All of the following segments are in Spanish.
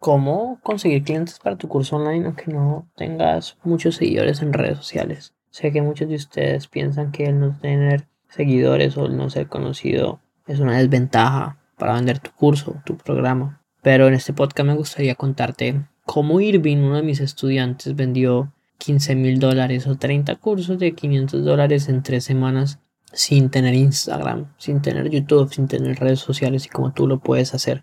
cómo conseguir clientes para tu curso online aunque no tengas muchos seguidores en redes sociales. Sé que muchos de ustedes piensan que el no tener seguidores o el no ser conocido es una desventaja para vender tu curso, tu programa. Pero en este podcast me gustaría contarte cómo Irving, uno de mis estudiantes, vendió 15 mil dólares o 30 cursos de 500 dólares en tres semanas sin tener Instagram, sin tener YouTube, sin tener redes sociales y como tú lo puedes hacer.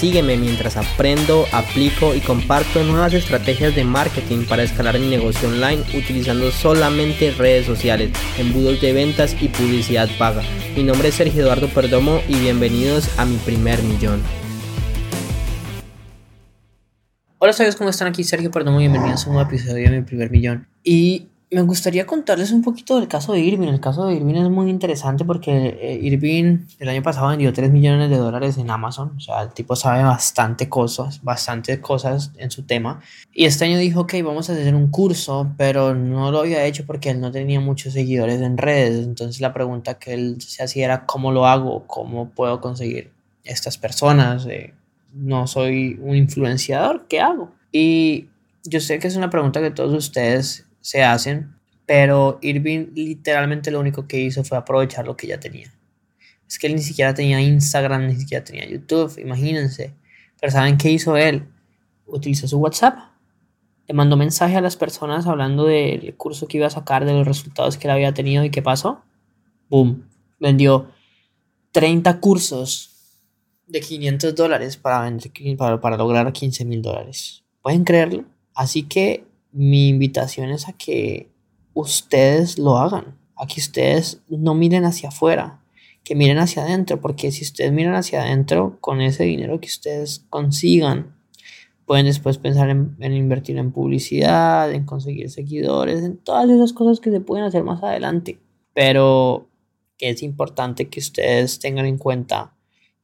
Sígueme mientras aprendo, aplico y comparto nuevas estrategias de marketing para escalar mi negocio online utilizando solamente redes sociales, embudos de ventas y publicidad paga. Mi nombre es Sergio Eduardo Perdomo y bienvenidos a mi primer millón. Hola, ¿sabes cómo están? Aquí Sergio Perdomo bienvenidos a un nuevo episodio de Mi Primer Millón. Y me gustaría contarles un poquito del caso de Irving. El caso de Irving es muy interesante porque eh, Irving el año pasado vendió 3 millones de dólares en Amazon. O sea, el tipo sabe bastante cosas, bastante cosas en su tema. Y este año dijo, ok, vamos a hacer un curso, pero no lo había hecho porque él no tenía muchos seguidores en redes. Entonces la pregunta que él se hacía era, ¿cómo lo hago? ¿Cómo puedo conseguir estas personas? Eh, no soy un influenciador, ¿qué hago? Y yo sé que es una pregunta que todos ustedes se hacen, pero Irving literalmente lo único que hizo fue aprovechar lo que ya tenía. Es que él ni siquiera tenía Instagram, ni siquiera tenía YouTube, imagínense. Pero ¿saben qué hizo él? Utilizó su WhatsApp. Le mandó mensaje a las personas hablando del curso que iba a sacar, de los resultados que él había tenido y qué pasó. Boom. Vendió 30 cursos de 500 dólares para, lograr 15 mil dólares. ¿Pueden creerlo? Así que mi invitación es a que ustedes lo hagan, a que ustedes no miren hacia afuera, que miren hacia adentro, porque si ustedes miran hacia adentro con ese dinero que ustedes consigan, pueden después pensar en, en, invertir en publicidad, en conseguir seguidores, en todas esas cosas que se pueden hacer más adelante. Pero es importante que ustedes tengan en cuenta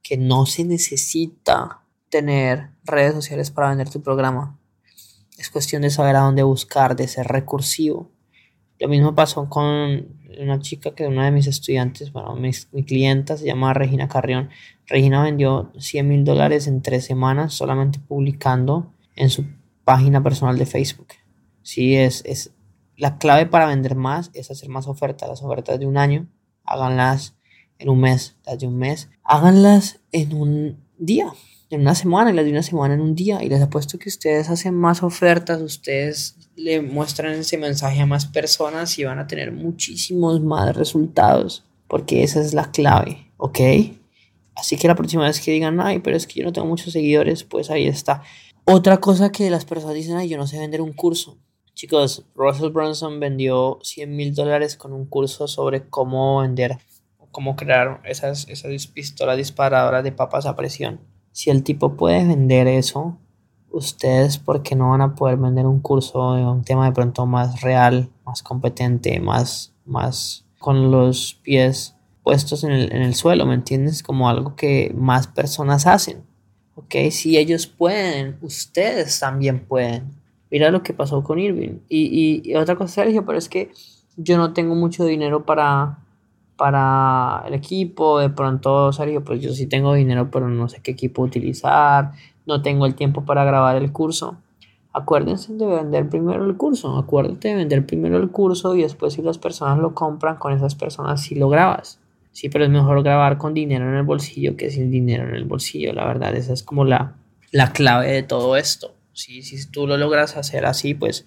que no se necesita tener redes sociales para vender tu programa. Es cuestión de saber a dónde buscar, de ser recursivo. Lo mismo pasó con una chica que una de mis estudiantes, bueno, mi, mi clienta se llama Regina Carrión. Regina vendió 100 mil dólares en tres semanas solamente publicando en su página personal de Facebook. Sí, es, es la clave para vender más es hacer más ofertas. Las ofertas de un año, háganlas en un mes, las de un mes, háganlas en un día, en una semana, y las de una semana en un día. Y les apuesto que ustedes hacen más ofertas, ustedes le muestran ese mensaje a más personas y van a tener muchísimos más resultados, porque esa es la clave, ¿ok? Así que la próxima vez que digan, ay, pero es que yo no tengo muchos seguidores, pues ahí está. Otra cosa que las personas dicen, ay, yo no sé vender un curso. Chicos, Russell Brunson vendió 100 mil dólares con un curso sobre cómo vender cómo crear esas, esas pistolas disparadoras de papas a presión. Si el tipo puede vender eso, ustedes, ¿por qué no van a poder vender un curso de un tema de pronto más real, más competente, más, más con los pies puestos en el, en el suelo, ¿me entiendes? Como algo que más personas hacen. ¿Ok? Si ellos pueden, ustedes también pueden. Mira lo que pasó con Irving. Y, y, y otra cosa, Sergio, pero es que yo no tengo mucho dinero para para el equipo, de pronto, Sergio, pues yo sí tengo dinero, pero no sé qué equipo utilizar, no tengo el tiempo para grabar el curso. Acuérdense de vender primero el curso, acuérdate de vender primero el curso y después si las personas lo compran, con esas personas sí lo grabas. Sí, pero es mejor grabar con dinero en el bolsillo que sin dinero en el bolsillo, la verdad, esa es como la, la clave de todo esto. ¿sí? Si tú lo logras hacer así, pues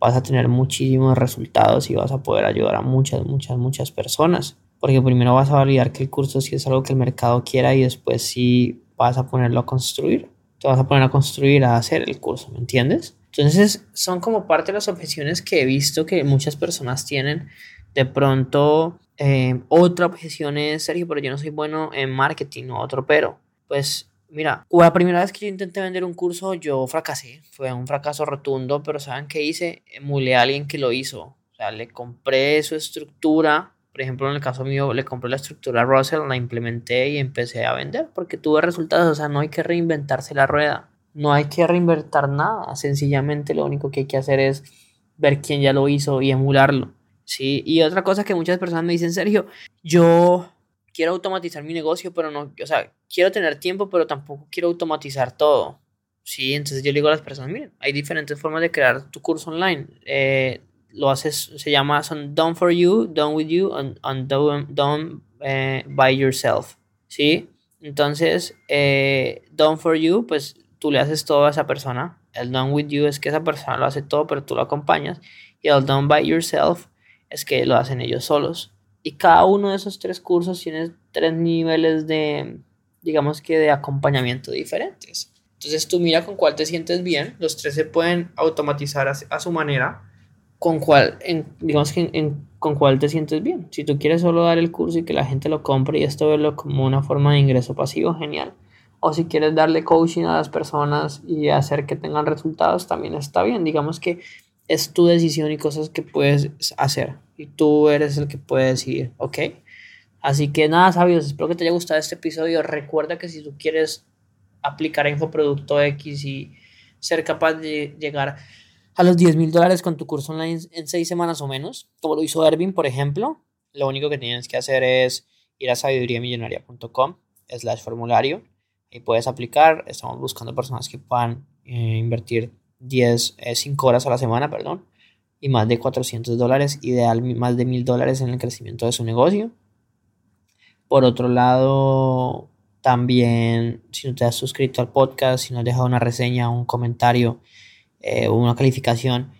vas a tener muchísimos resultados y vas a poder ayudar a muchas, muchas, muchas personas. Porque primero vas a validar que el curso sí es algo que el mercado quiera y después sí vas a ponerlo a construir. Te vas a poner a construir, a hacer el curso, ¿me entiendes? Entonces son como parte de las objeciones que he visto que muchas personas tienen. De pronto, eh, otra objeción es, Sergio, pero yo no soy bueno en marketing o otro pero. Pues Mira, la primera vez que yo intenté vender un curso, yo fracasé. Fue un fracaso rotundo, pero ¿saben qué hice? Emulé a alguien que lo hizo. O sea, le compré su estructura, Por ejemplo, en el caso mío, le compré la estructura Russell, la implementé y empecé a vender porque tuve resultados. O sea, no hay que reinventarse la rueda. No hay que reinventar nada. Sencillamente lo único que hay que hacer es ver quién ya lo hizo y emularlo. ¿sí? Y otra cosa que muchas personas me dicen, Sergio, yo quiero automatizar mi negocio, pero no, o sea, quiero tener tiempo, pero tampoco quiero automatizar todo. Sí, entonces yo le digo a las personas, miren, hay diferentes formas de crear tu curso online. Eh, lo haces, se llama, son done for you, done with you, and, done, eh, by yourself. ¿Sí? Entonces, eh, done for you, pues tú le haces todo a esa persona. El done with you es que esa persona lo hace todo, pero tú lo acompañas. Y el done by yourself es que lo hacen ellos solos. Y cada uno de esos tres cursos tiene tres niveles de, digamos que, de acompañamiento diferentes. Entonces tú mira con cuál te sientes bien. Los tres se pueden automatizar a, su manera. Con cuál, digamos que con cuál te sientes bien. Si tú quieres solo dar el curso y que la gente lo compre y esto verlo como una forma de ingreso pasivo, genial o si quieres darle coaching a las personas y hacer que tengan resultados, también está bien. Digamos que es tu decisión y cosas que puedes hacer y tú eres el que puede decidir, ¿ok? Así que nada, sabios, espero que te haya gustado este episodio. Recuerda que si tú quieres aplicar a Infoproducto X y ser capaz de llegar a los 10 mil dólares con tu curso online en 6 semanas o menos, como lo hizo Ervin, por ejemplo, lo único que tienes que hacer es ir a sabiduriamillonaria.com slash formulario y puedes aplicar. Estamos buscando personas que puedan eh, invertir 10, 5 eh, horas a la semana, perdón, y más de 400 dólares, ideal más de 1000 dólares en el crecimiento de su negocio. Por otro lado, también si no te has suscrito al podcast, si no has dejado una reseña, un comentario eh, una calificación,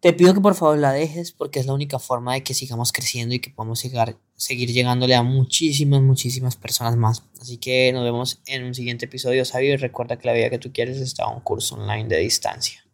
te pido que por favor la dejes porque es la única forma de que sigamos creciendo y que podamos llegar, seguir llegándole a muchísimas, muchísimas personas más. Así que nos vemos en un siguiente episodio, sabio, y recuerda que la vida que tú quieres está a un curso online de distancia.